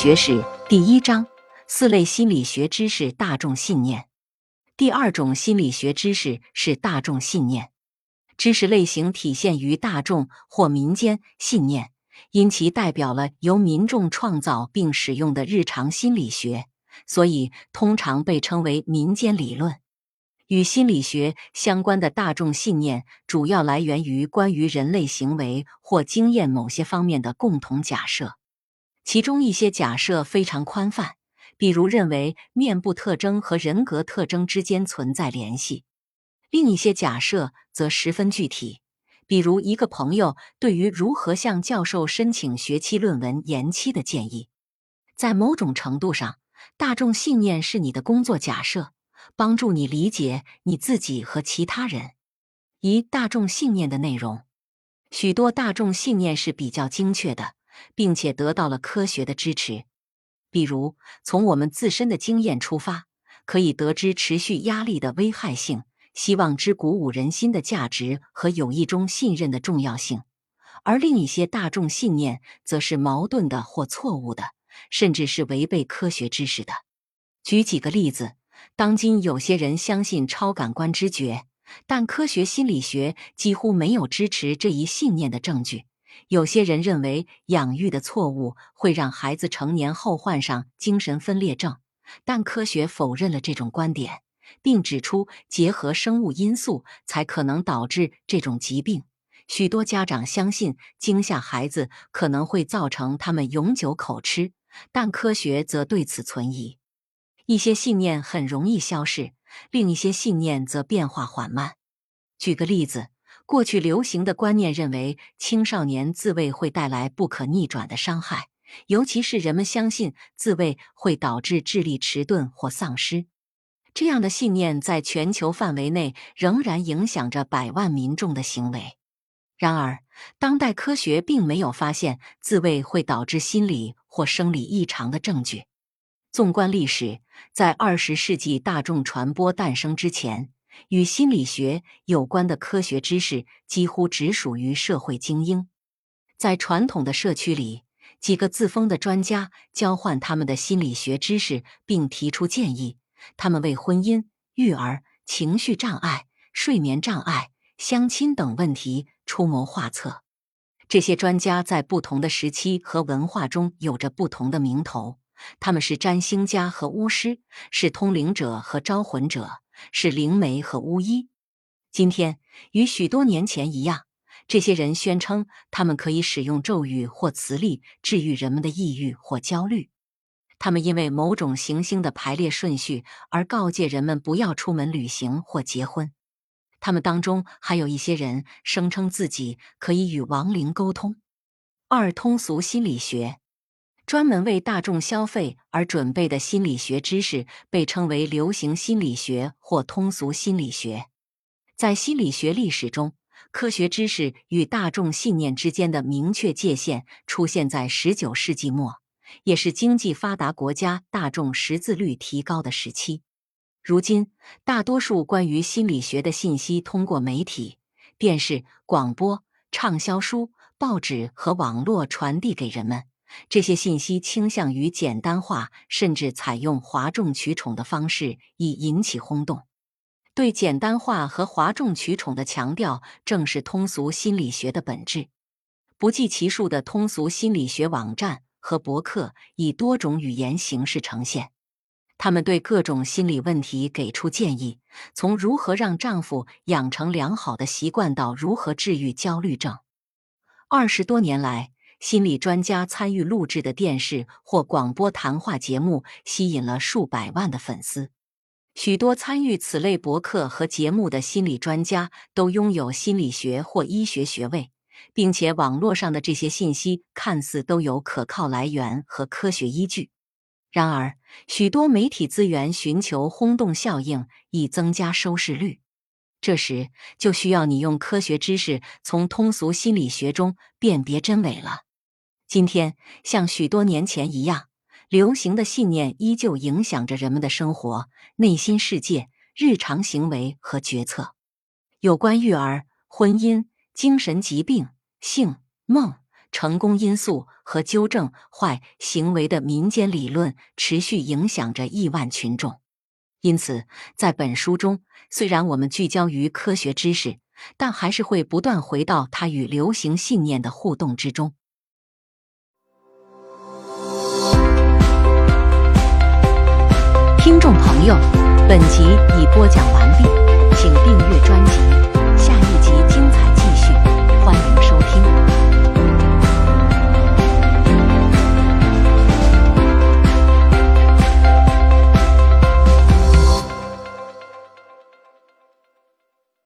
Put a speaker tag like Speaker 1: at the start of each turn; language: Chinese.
Speaker 1: 学史第一章：四类心理学知识大众信念。第二种心理学知识是大众信念。知识类型体现于大众或民间信念，因其代表了由民众创造并使用的日常心理学，所以通常被称为民间理论。与心理学相关的大众信念，主要来源于关于人类行为或经验某些方面的共同假设。其中一些假设非常宽泛，比如认为面部特征和人格特征之间存在联系；另一些假设则十分具体，比如一个朋友对于如何向教授申请学期论文延期的建议。在某种程度上，大众信念是你的工作假设，帮助你理解你自己和其他人。一大众信念的内容，许多大众信念是比较精确的。并且得到了科学的支持，比如从我们自身的经验出发，可以得知持续压力的危害性、希望之鼓舞人心的价值和友谊中信任的重要性；而另一些大众信念则是矛盾的或错误的，甚至是违背科学知识的。举几个例子：当今有些人相信超感官知觉，但科学心理学几乎没有支持这一信念的证据。有些人认为养育的错误会让孩子成年后患上精神分裂症，但科学否认了这种观点，并指出结合生物因素才可能导致这种疾病。许多家长相信惊吓孩子可能会造成他们永久口吃，但科学则对此存疑。一些信念很容易消逝，另一些信念则变化缓慢。举个例子。过去流行的观念认为，青少年自慰会带来不可逆转的伤害，尤其是人们相信自慰会导致智力迟钝或丧失。这样的信念在全球范围内仍然影响着百万民众的行为。然而，当代科学并没有发现自慰会导致心理或生理异常的证据。纵观历史，在二十世纪大众传播诞生之前。与心理学有关的科学知识几乎只属于社会精英，在传统的社区里，几个自封的专家交换他们的心理学知识，并提出建议。他们为婚姻、育儿、情绪障碍、睡眠障碍、相亲等问题出谋划策。这些专家在不同的时期和文化中有着不同的名头，他们是占星家和巫师，是通灵者和招魂者。是灵媒和巫医。今天与许多年前一样，这些人宣称他们可以使用咒语或磁力治愈人们的抑郁或焦虑。他们因为某种行星的排列顺序而告诫人们不要出门旅行或结婚。他们当中还有一些人声称自己可以与亡灵沟通。二通俗心理学。专门为大众消费而准备的心理学知识被称为流行心理学或通俗心理学。在心理学历史中，科学知识与大众信念之间的明确界限出现在十九世纪末，也是经济发达国家大众识字率提高的时期。如今，大多数关于心理学的信息通过媒体、电视、广播、畅销书、报纸和网络传递给人们。这些信息倾向于简单化，甚至采用哗众取宠的方式以引起轰动。对简单化和哗众取宠的强调，正是通俗心理学的本质。不计其数的通俗心理学网站和博客以多种语言形式呈现，他们对各种心理问题给出建议，从如何让丈夫养成良好的习惯到如何治愈焦虑症。二十多年来。心理专家参与录制的电视或广播谈话节目吸引了数百万的粉丝。许多参与此类博客和节目的心理专家都拥有心理学或医学学位，并且网络上的这些信息看似都有可靠来源和科学依据。然而，许多媒体资源寻求轰动效应以增加收视率。这时就需要你用科学知识从通俗心理学中辨别真伪了。今天，像许多年前一样，流行的信念依旧影响着人们的生活、内心世界、日常行为和决策。有关育儿、婚姻、精神疾病、性、梦、成功因素和纠正坏行为的民间理论持续影响着亿万群众。因此，在本书中，虽然我们聚焦于科学知识，但还是会不断回到它与流行信念的互动之中。朋友，本集已播讲完毕，请订阅专辑。